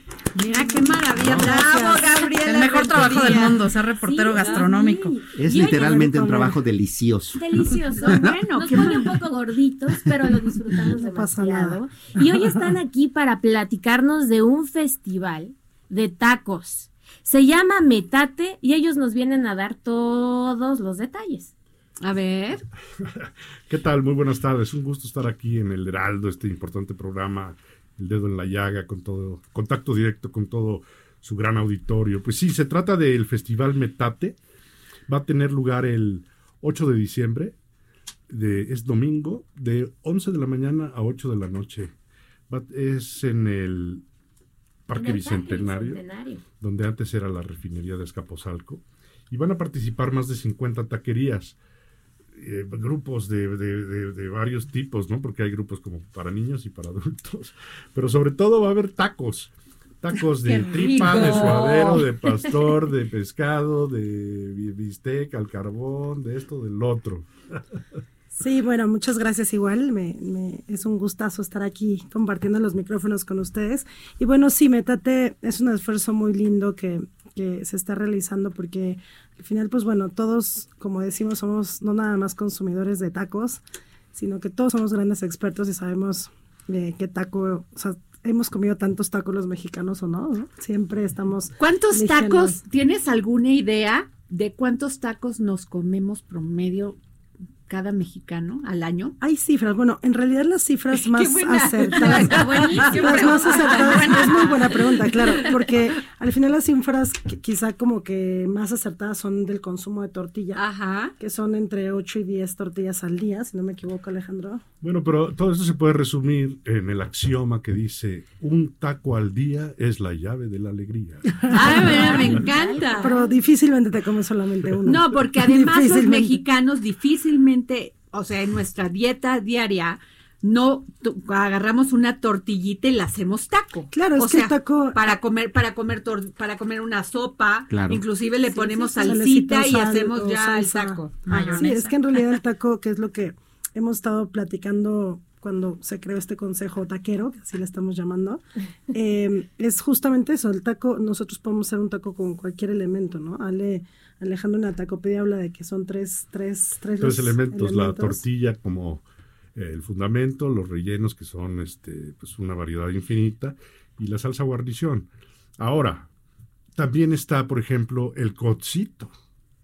Mira qué maravilla. Bravo, Gabriela. El mejor trabajo del mundo, ser reportero Sí, gastronómico. Es literalmente un trabajo delicioso. Delicioso. Bueno, Nos pone un poco gorditos, pero lo disfrutamos No pasa demasiado. Y hoy están aquí para platicarnos de un festival de tacos. Se llama Metate y ellos nos vienen a dar todos los detalles. A ver. ¿Qué tal? Muy buenas tardes. Un gusto estar aquí en el Heraldo, este importante programa, El Dedo en la Llaga, con todo, contacto directo con todo su gran auditorio. Pues sí, se trata del Festival Metate. Va a tener lugar el 8 de diciembre, de, es domingo, de 11 de la mañana a 8 de la noche. Va- es en el Parque En el Bicentenario, Bicentenario. donde antes era la refinería de Escaposalco. Y van a participar más de 50 taquerías eh, grupos de, de- de- de varios tipos, ¿no? Porque hay grupos como para niños y para adultos. Pero sobre todo va a haber tacos. Tacos de ¡Qué tripa, de suadero, de pastor, de pescado, de bi- bistec al carbón, de esto, del otro. Sí, bueno, muchas gracias igual. Me, me- es un gustazo estar aquí compartiendo los micrófonos con ustedes. Y bueno, sí, Metate es un esfuerzo muy lindo que, que se está realizando porque al final, pues bueno, todos, como decimos, somos no nada más consumidores de tacos, sino que todos somos grandes expertos y sabemos eh, qué taco, o sea, hemos comido tantos tacos los mexicanos o no, ¿no? Siempre estamos... ¿Cuántos eligiendo. tacos? ¿Tienes alguna idea de cuántos tacos nos comemos promedio cada mexicano al año? Hay cifras, bueno, en realidad las cifras más acertadas. Las más acertadas, es muy buena pregunta, claro, porque al final las cifras quizá como que más acertadas son del consumo de tortilla, Ajá. que son entre 8 y 10 tortillas al día, si no me equivoco, Alejandro. Bueno, pero todo esto se puede resumir en el axioma que dice, un taco al día es la llave de la alegría. Ay, mira, me encanta. Pero difícilmente te comes solamente uno. No, porque además los mexicanos difícilmente, o sea, en nuestra dieta diaria, no agarramos una tortillita y la hacemos taco. Claro, es o que el sea, taco- para comer, para comer tor- para comer una sopa, Claro. inclusive le Sí, ponemos sí, salsita y sal hacemos ya el taco. Sí, es que en realidad el taco, que es lo que hemos estado platicando cuando se creó este consejo taquero, que así le estamos llamando, eh, es justamente eso, el taco, nosotros podemos hacer un taco con cualquier elemento, ¿no? Ale, Alejandro en la tacopedia habla de que son tres, tres, tres, Tres elementos, la tortilla como eh, el fundamento, los rellenos que son este, pues una variedad infinita y la salsa guarnición. Ahora, también está, por ejemplo, el cocito.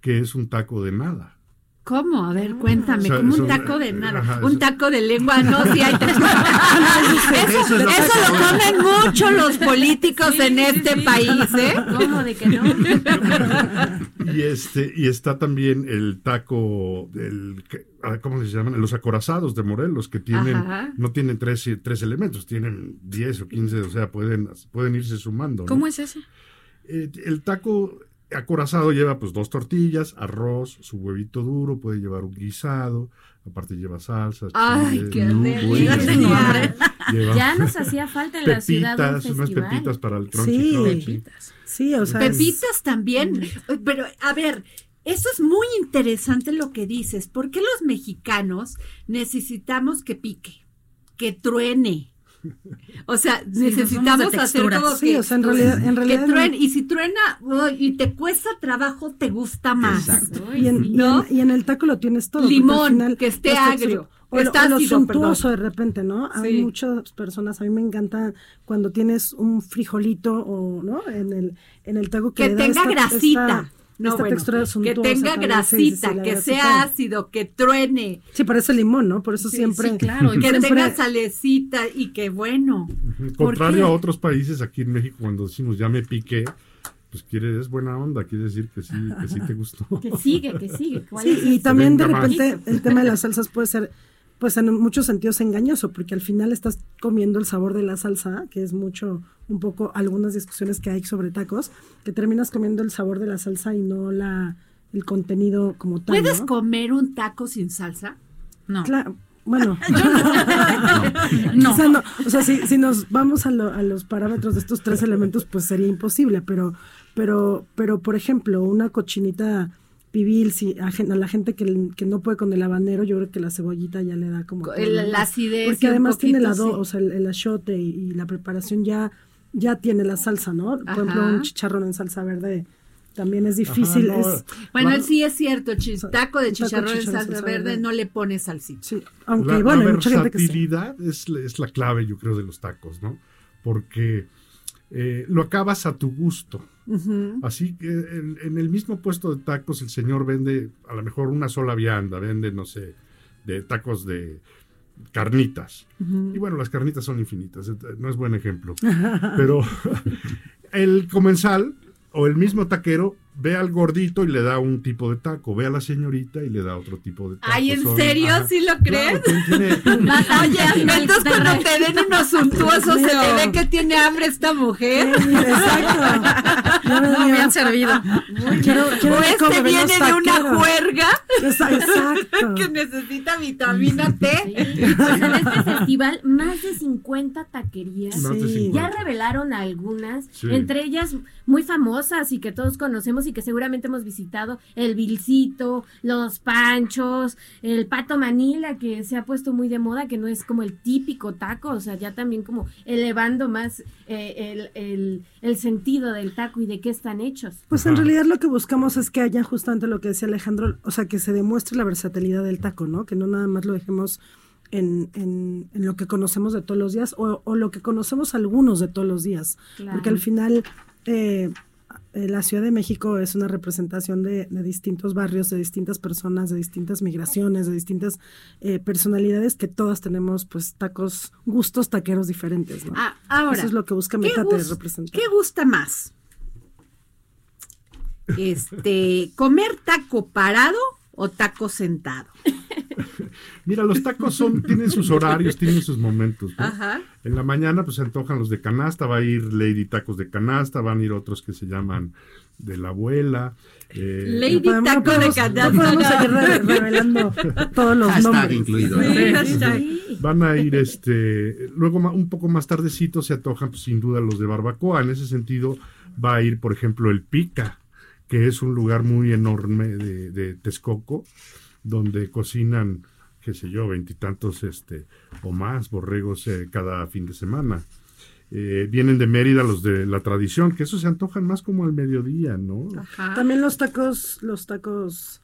que es un taco de nada. ¿Cómo? A ver, cuéntame, O sea, como un taco de nada. ajá, un eso- taco de lengua, no, si hay tres. eso, Eso es lo eso comen mucho los políticos en este país, ¿eh? ¿Cómo de que no? Y este, y está también el taco, el, ah, ¿cómo se llaman? Los acorazados de Morelos, que tienen, Ajá. no tienen tres, tres elementos, tienen 10 o 15, o sea, pueden, pueden irse sumando. ¿no? ¿Cómo es ese? Eh, el taco acorazado lleva pues dos tortillas, arroz, su huevito duro, puede llevar un guisado, aparte lleva salsas. Ay, chile, qué delicia. Ya nos hacía falta en la ciudad un pepitas, unas festival. pepitas para el crunchy Sí. crunchy. Sí, o sea, es- Pepitas también. Pero, a ver, eso es muy interesante lo que dices. ¿Por qué los mexicanos necesitamos que pique, que truene? O sea, Sí, necesitamos hacer texturas. como Sí, que, o sea, en realidad- en realidad- que truene. Y si truena y te cuesta trabajo, te gusta más. Exacto. Y, en, sí. y ¿no? en- y en el taco lo tienes todo. Limón, final que esté agrio, O, lo- está o lo ácido, suntuoso perdón. de repente, ¿no? Hay Sí. muchas personas, a mí me encanta cuando tienes un frijolito o, ¿no? En el, en el taco que, Que le da tenga esta- grasita. esta- no, esta bueno, textura que tenga grasita, sí, sí, la que grasita. sea ácido, que truene, Sí, parece limón, ¿no? Por eso Sí, siempre... sí, claro, y que siempre- tenga salecita y que bueno. Ujú. ¿Por Contrario qué? a otros países, aquí en México, cuando decimos ya me piqué, pues quiere, es buena onda, quiere decir que sí, que sí te gustó. Que sigue, que sigue. ¿Cuál Sí, es y también de más. repente el tema de las salsas puede ser, pues en muchos sentidos engañoso, porque al final estás comiendo el sabor de la salsa, que es mucho, un poco algunas discusiones que hay sobre tacos, que terminas comiendo el sabor de la salsa y no la el contenido como tal. ¿Puedes ¿no? comer un taco sin salsa? No. Claro, bueno. No. Quizá no. O sea, si, si nos vamos a, lo- a los parámetros de estos tres elementos, pues sería imposible, pero, pero, pero por ejemplo, una cochinita pibil, si a, la gente que, que no puede con el habanero, yo creo que la cebollita ya le da como... Todo, el- la acidez Porque además tiene la do, sí. o sea, el, el achiote y, y la preparación ya, ya tiene la salsa, ¿no? Por ejemplo, un chicharrón en salsa verde también es difícil. no, es, Bueno, sí es cierto, chis- taco de taco de chicharrón en chicharrón en salsa salsa verde verde. no le pone salsita. sí, aunque la, bueno, la hay mucha gente que es, la- es la clave, yo creo, de los tacos, ¿no? Porque eh, lo acabas a tu gusto. Así que en, en el mismo puesto de tacos el señor vende a lo mejor una sola vianda, vende, no sé, de tacos de carnitas. Y bueno, las carnitas son infinitas, no es buen ejemplo. Pero el comensal o el mismo taquero ve al gordito y le da un tipo de taco, ve a la señorita y le da otro tipo de taco. Ay, ¿en Son- serio? ajá. ¿Sí lo Claro, crees? tiene- tiene- Oye, entonces cuando te den unos suntuosos, se te ve que tiene hambre esta mujer. Exacto. No me han servido. Quiero, quiero O este viene de una juerga Exacto. que necesita vitamina T. Sí. En este festival, más de 50 taquerías. Más de Sí. 50. Ya revelaron algunas, Sí. entre ellas muy famosas y que todos conocemos y que seguramente hemos visitado, el Vilcito, los Panchos, el Pato Manila, que se ha puesto muy de moda, que no es como el típico taco, o sea, ya también como elevando más eh, el, el- el sentido del taco y de qué están hechos. Pues en realidad lo que buscamos es que haya justamente lo que decía Alejandro, o sea, que se demuestre la versatilidad del taco, ¿no? Que no nada más lo dejemos en, en, en lo que conocemos de todos los días o, o lo que conocemos algunos de todos los días. Claro. Porque al final eh, la Ciudad de México es una representación de, de distintos barrios, de distintas personas, de distintas migraciones, de distintas eh, personalidades que todas tenemos pues tacos, gustos taqueros diferentes, ¿no? Ah, ahora, Eso es lo que busca ¿qué, Metate representar. qué gusta más? Este, comer taco parado o taco sentado. Mira, los tacos son, tienen sus horarios, tienen sus momentos. ¿no? Ajá. En la mañana pues se antojan los de canasta, va a ir Lady Tacos de canasta, van a ir otros que se llaman de la abuela. eh, Lady No podemos- taco no podemos- de canasta. No podemos seguir re- revelando todos los Hashtag nombres. incluido. ¿eh? Sí, hashtag. Van a ir, este, luego un poco más tardecito se antojan pues, sin duda los de barbacoa. En ese sentido va a ir, por ejemplo, el Pica, que es un lugar muy enorme de, de Texcoco, donde cocinan, qué sé yo, veintitantos este, o más borregos eh, cada fin de semana. Eh, vienen de Mérida los de la tradición, que esos se antojan más como al mediodía, ¿no? Ajá. También los tacos, los tacos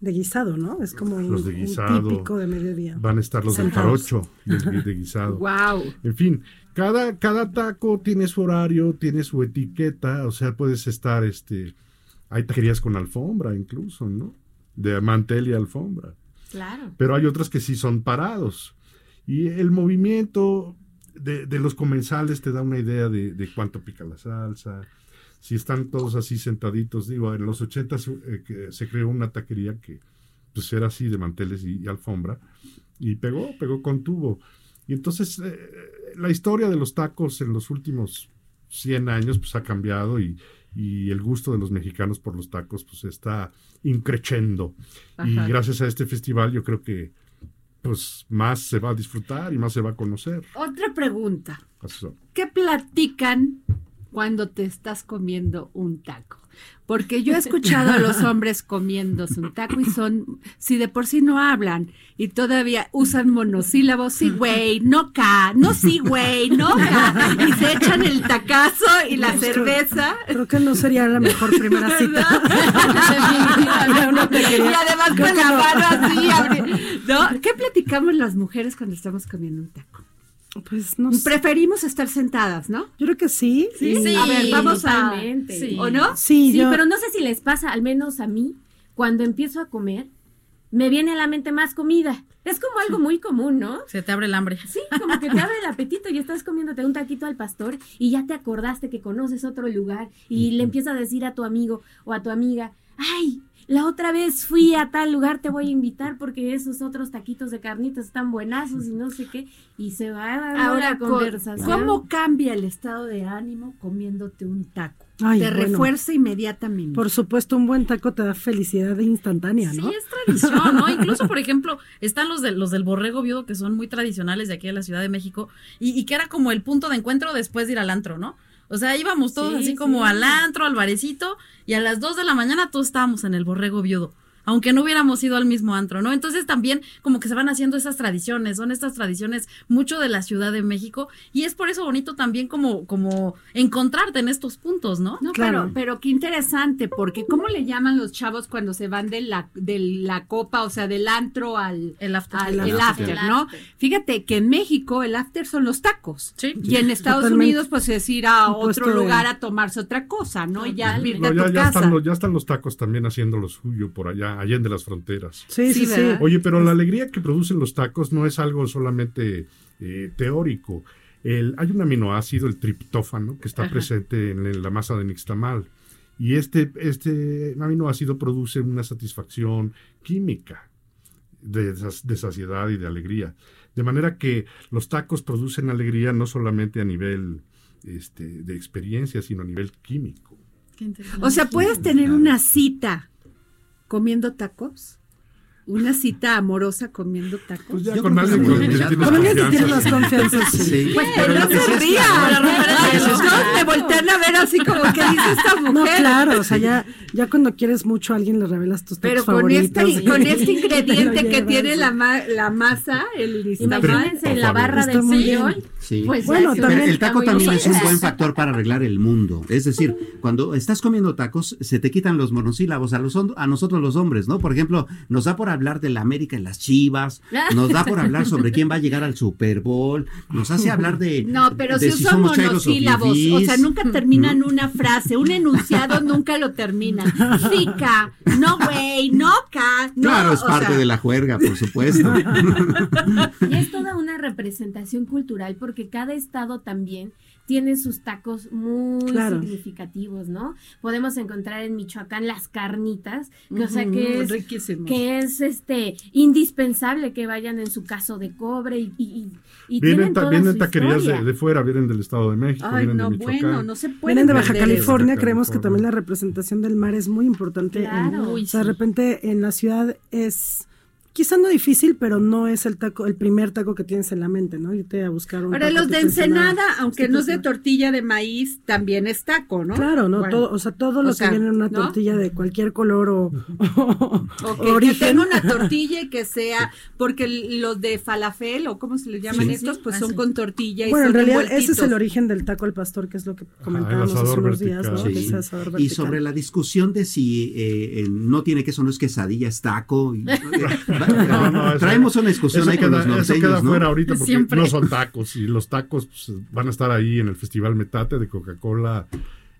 de guisado, ¿no? Es como un, de un guisado. típico de mediodía. Van a estar los del jarocho, de, de guisado. Wow. En fin, cada, cada taco tiene su horario, tiene su etiqueta, o sea, puedes estar este Hay taquerías con alfombra incluso, ¿no? De mantel y alfombra. Claro. Pero hay otras que sí son parados. Y el movimiento de, de los comensales te da una idea de, de cuánto pica la salsa. Si están todos así sentaditos, digo, en los 80 se creó una taquería que pues era así de manteles y, y alfombra y pegó, pegó con tubo. Y entonces eh, la historia de los tacos en los últimos 100 años pues ha cambiado y, y el gusto de los mexicanos por los tacos pues está increciendo. Y gracias a este festival yo creo que pues más se va a disfrutar y más se va a conocer. Otra pregunta. ¿Qué platican cuando te estás comiendo un taco? Porque yo he escuchado a los hombres comiéndose un taco y son, si de por sí no hablan y todavía usan monosílabos, sí, güey, no ca, no sí, güey, no ca, y se echan el tacazo y la cerveza. Creo que no sería la mejor primera cita. Y además Creo con la no. mano así, ¿no? ¿Qué platicamos las mujeres cuando estamos comiendo un taco? Pues no Preferimos estar sentadas, ¿no? Yo creo que sí. Sí, Y- a ver, vamos a... Sí. ¿O no? Sí, Sí, yo- pero no sé si les pasa, al menos a mí, cuando empiezo a comer, me viene a la mente más comida. Es como algo muy común, ¿no? Se te abre el hambre. Sí, como que te abre el apetito y estás comiéndote un taquito al pastor y ya te acordaste que conoces otro lugar y le empiezas a decir a tu amigo o a tu amiga, ay, la otra vez fui a tal lugar, te voy a invitar porque esos otros taquitos de carnitas están buenazos y no sé qué, y se va dando Ahora, la conversación. ¿cómo cambia el estado de ánimo comiéndote un taco? Ay, te bueno. refuerza inmediatamente. Por supuesto, un buen taco te da felicidad instantánea, ¿no? Sí, es tradición, ¿no? Incluso, por ejemplo, están los, de, los del borrego viudo que son muy tradicionales de aquí de la Ciudad de México y, y que era como el punto de encuentro después de ir al antro, ¿no? O sea, íbamos todos Sí, así sí. como al antro, al barecito, y a las 2 de la mañana todos estábamos en el borrego viudo. Aunque no hubiéramos ido al mismo antro, ¿no? Entonces también como que se van haciendo esas tradiciones, son estas tradiciones mucho de la Ciudad de México, y es por eso bonito también como, como encontrarte en estos puntos, ¿no? No, pero, pero qué interesante, porque ¿cómo le llaman los chavos cuando se van de la, de la copa, o sea, del antro al, el after, al- El el after. after, ¿no? Fíjate que en México el after son los tacos. Y en Estados Totalmente. Unidos, pues es ir a otro de- lugar a tomarse otra cosa, ¿no? Y ya irte No, a ya, tu ya casa. están los, ya están los tacos también haciendo lo suyo por allá, allá de las fronteras. Sí, sí, Sí. Oye, pero la alegría que producen los tacos no es algo solamente eh, teórico. El, hay un aminoácido, el triptófano, que está Ajá. presente en, en la masa de nixtamal. Y este, este aminoácido produce una satisfacción química de saciedad y de alegría. De manera que los tacos producen alegría no solamente a nivel este, de experiencia, sino a nivel químico. O sea, puedes tener una cita comiendo tacos. Una cita amorosa comiendo tacos. Pues ya Yo con que alguien sí. con tienes confianza. más confianza, sí. Sí. Pues no se ría. me voltean a ver así como que dice esta mujer. No, claro, o sea, ya, ya cuando quieres mucho a alguien le revelas tus tacos Pero con favoritos. este, con este te lo ingrediente que tiene la, ma- la masa, el. Imagínense en la barra del sillón. Sí. Pues Bueno, también- el taco también es un buen factor para arreglar el mundo. Es decir, cuando estás comiendo tacos, se te quitan los monosílabos a, los, a nosotros los hombres, ¿no? Por ejemplo, nos da por hablar de la América y las chivas, nos da por hablar sobre quién va a llegar al Super Bowl, nos hace hablar de. No, pero de si usan somos chairos o monosílabos, o sea, nunca terminan una frase, un enunciado nunca lo terminan. Fica, no güey, no ca, no. Claro, es parte sea, de la juerga, por supuesto. Y es toda una representación cultural porque cada estado también tiene sus tacos muy Claro. significativos, ¿no? Podemos encontrar en Michoacán las carnitas, que, o sea que es riquísimos. que es este indispensable que vayan en su caso de cobre y, y, y- Vienen, tienen ta- toda vienen su taquerías de, fuera, vienen del Estado de México, Ay, vienen no, de Michoacán. bueno, no se puede. Vienen de Baja. California, creemos que también la representación del mar es muy importante. en- Claro. o sea, de repente en la ciudad es quizá no difícil, pero no es el taco, el primer taco que tienes en la mente, ¿no? Irte a buscar un Ahora, taco los de tipo Ensenada, aunque no es de pues, tortilla de maíz, también es taco, ¿no? Claro, no, Bueno. todo, o sea, todo lo O sea, que viene en una ¿no? tortilla de cualquier color o, O que, que origen. tenga una tortilla y que sea, porque los de falafel o cómo se les llaman Sí. estos, pues Ah, son sí. con tortilla y Bueno, en son realidad ese es envueltitos. el origen del taco al pastor, que es lo que comentábamos hace asador unos días, ¿no? vertical. Que Sí. Y vertical. sobre la discusión de si eh, eh, no tiene queso, no es quesadilla, es taco. y- No, no, eso- Traemos una discusión eso ahí con queda, los Eso norteños, queda ¿no? fuera ahorita porque Siempre. no son tacos. Y los tacos pues, van a estar ahí en el Festival Metate de Coca-Cola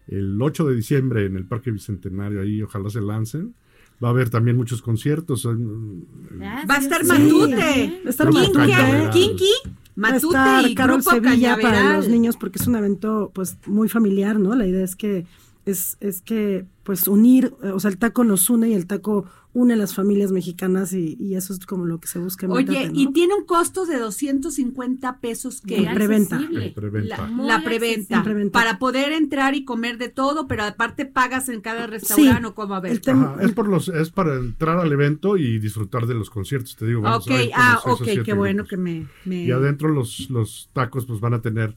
el 8 de diciembre en el Parque Bicentenario, ahí ojalá se lancen. Va a haber también muchos conciertos. Va a estar Sí. Matute, Va a estar Kinky, Matute. Va a estar y Carol Grupo Sevilla para los niños porque es un evento pues muy familiar, ¿no? La idea es que es, es que pues unir, eh, o sea, el taco nos une y el taco une a las familias mexicanas y, y eso es como lo que se busca en Oye, Métate, ¿no? y tiene un costo de 250 pesos que En preventa. En preventa. La, preventa, para poder entrar y comer de todo, pero aparte pagas en cada restaurante o como a ver. Ajá, es, por los, es para entrar al evento y disfrutar de los conciertos, te digo. vamos Ok, a ah, ok, qué bueno grupos. que me... me- Y adentro los, los tacos pues van a tener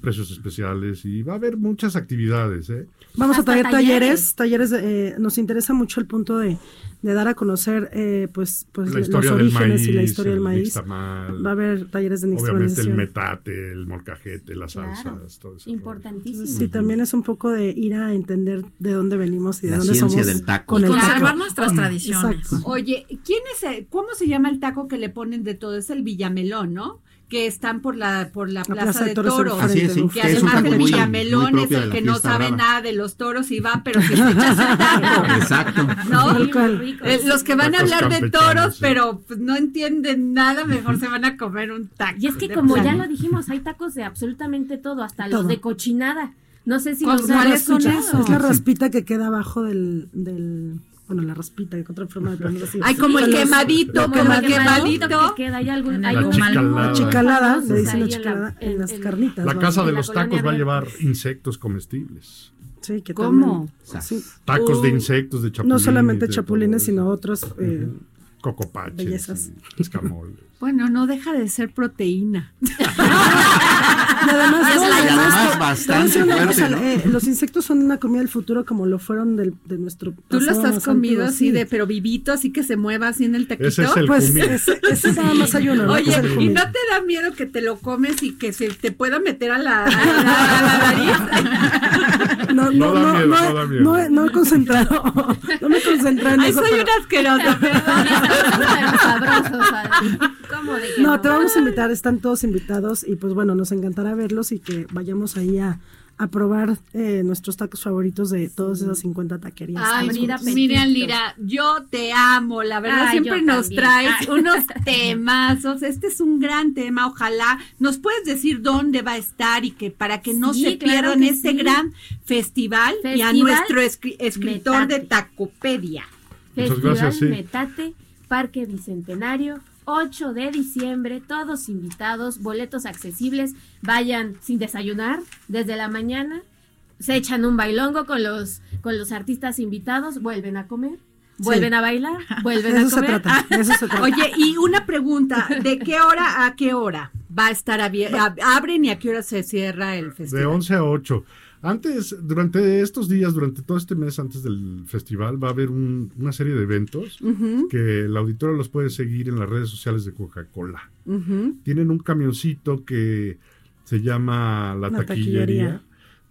precios especiales y va a haber muchas actividades, ¿eh? Vamos a traer talleres. talleres, talleres, eh, nos interesa mucho el punto de, de dar a conocer eh, pues, pues La los historia del orígenes maíz, y la historia del el maíz. nixtamal, Va a haber talleres de Obviamente el metate, el molcajete, las salsas, todo eso. Importantísimo. Sí, también es un poco de ir a entender de dónde venimos y de La dónde ciencia somos del taco. con Y el conservar taco. nuestras tradiciones. Exacto. Oye, ¿quién es el- ¿cómo se llama el taco que le ponen de todo? Es el Villamelón, ¿no? Que están por la por la Plaza, de Toros. Así es, sí, Que que además el Villamelón es el que no sabe brava. nada de los toros y va, pero se echa taco. Exacto. ¿No? Eh, los que van a hablar de toros, sí. pero pues, no entienden nada, mejor se van a comer un taco. Y es que como ya lo dijimos, hay tacos de absolutamente todo, hasta Todo. los de cochinada. No sé si ¿Con los son escuchado. Es la raspita que queda abajo del, del bueno, la raspita, que otra forma de ponerlo así. Ay, como el quemadito, Como como el quemadito quemadito. que queda, hay algún, hay un- chicalada. Chicalada, le dicen la en chicalada en, las carnitas. La ¿no? casa de la los tacos va a llevar insectos comestibles. Sí, que ¿Cómo? también- sí. Tacos de insectos, de chapulines. No solamente de chapulines, sino otros. eh. Y escamoles. Bueno, no deja de ser proteína. Y además, no, además además, te- bastante eh, los insectos son una comida del futuro como lo fueron del, de nuestro Tú los has comido antiguo, así sí. de, pero vivito, así que se mueva así en el taquito. Ese es el Pues ese, ese nada más hay uno, ¿no? Oye, ¿y no te da miedo que te lo comes y que se te pueda meter a la, a la- a la nariz? No, No no, da no, miedo, no, no da miedo. no he- no he concentrado, no me concentré en Ay, eso. soy pero- una asquerosa, perdón. Pero sabrosos, ¿sabes? ¿Cómo de que No, te vamos a invitar, están todos invitados y pues bueno, nos encantará verlos y que vayamos ahí a, a probar eh, nuestros tacos favoritos de todas esas 50 taquerías. Ay, mira. Miriam Lira, yo te amo, la verdad Ay, siempre nos también. traes Ay. unos temazos, este es un gran tema, ojalá nos puedes decir dónde va a estar y que para que no Sí, se claro pierdan este sí. gran festival, y a nuestro escri- escritor de Metate. Tacopedia. Muchas Festival gracias, sí. Metate, Parque Bicentenario, 8 de diciembre, todos invitados, boletos accesibles, vayan sin desayunar desde la mañana, se echan un bailongo con los, con los artistas invitados, vuelven a comer, vuelven a bailar, vuelven De a eso se comer. trata, de eso se trata. Oye, y una pregunta, ¿de qué hora a qué hora va a estar abierto? ¿Abren y a qué hora se cierra el De festival? 11 a 8. Antes, durante estos días, durante todo este mes antes del festival, va a haber un- una serie de eventos que el auditorio los puede seguir en las redes sociales de Coca-Cola. Tienen un camioncito que se llama La, La taquillería, Taquillería.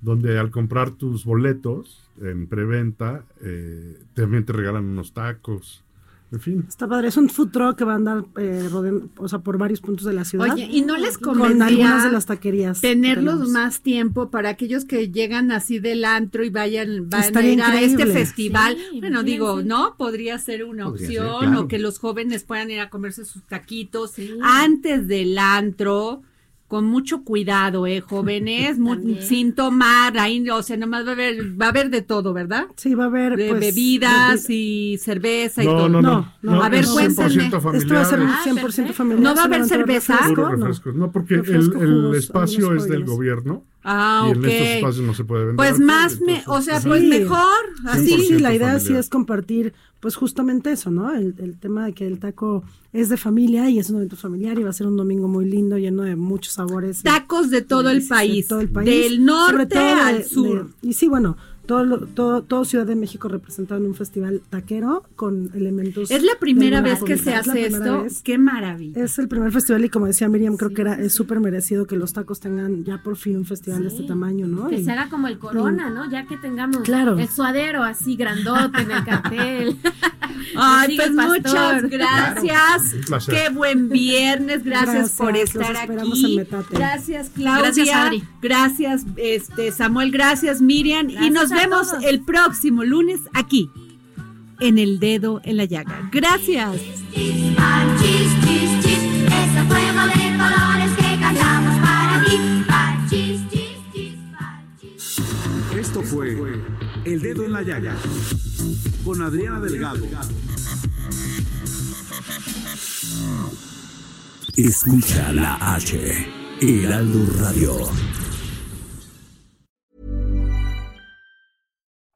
donde al comprar tus boletos en preventa, eh, también te regalan unos tacos. En fin, Está padre, es un food truck que va a andar eh, rodeando, o sea, por varios puntos de la ciudad. Oye, ¿y no les con convendría algunas de las taquerías. que tenerlos más tiempo para aquellos que llegan así del antro y vayan, van a ir a este festival. Sí, bueno, digo, ¿no? Podría ser una Podría ser, opción claro. o que los jóvenes puedan ir a comerse sus taquitos Sí. antes del antro. Con mucho cuidado, eh, jóvenes, sin tomar, ahí, o sea, nomás va a haber, va a haber de todo, ¿verdad? Sí, va a haber De pues, bebidas bebi- y cerveza y no, todo. no, no, No, no, A ver, cuéntenme. 100% familiar. Esto va a ser es Ah, 100% perfecto. familiar. ¿No va a haber cerveza? no. refrescos. No, porque el, Refresco, el jugos, espacio es del gobierno Ah, y en estos espacios no se puede vender. Pues más, me, o sea, pues Sí. mejor, así. Sí, sí, la 100% idea sí familiar. es compartir, pues justamente eso, ¿no? El, el tema de que el taco es de familia y es un evento familiar y va a ser un domingo muy lindo, lleno muchos sabores. Tacos de todo y el país, de todo el país. del norte de- al de- sur. y sí, bueno, todo, todo, todo Ciudad de México representado en un festival taquero con elementos. Es la primera vez que se Es la hace primera esto. vez. Qué maravilla. Es el primer festival y como decía Miriam, creo que era es súper merecido que los tacos tengan ya por fin un festival de este tamaño, ¿no? Que Y- se haga como el corona, ¿no? Ya que tengamos Claro. el suadero así grandote en el cartel. Ay, pues pastor. muchas gracias. Qué buen viernes. Gracias, Gracias, por estar esperamos aquí. en. Gracias, Claudia. Gracias, Adri. Gracias, este, Samuel. Gracias, Miriam. y nos a vemos todos. el próximo lunes aquí, en El Dedo en la Llaga. Gracias. Esto fue El Dedo en la Llaga con Adriana Delgado. Escucha la H, Heraldo Radio.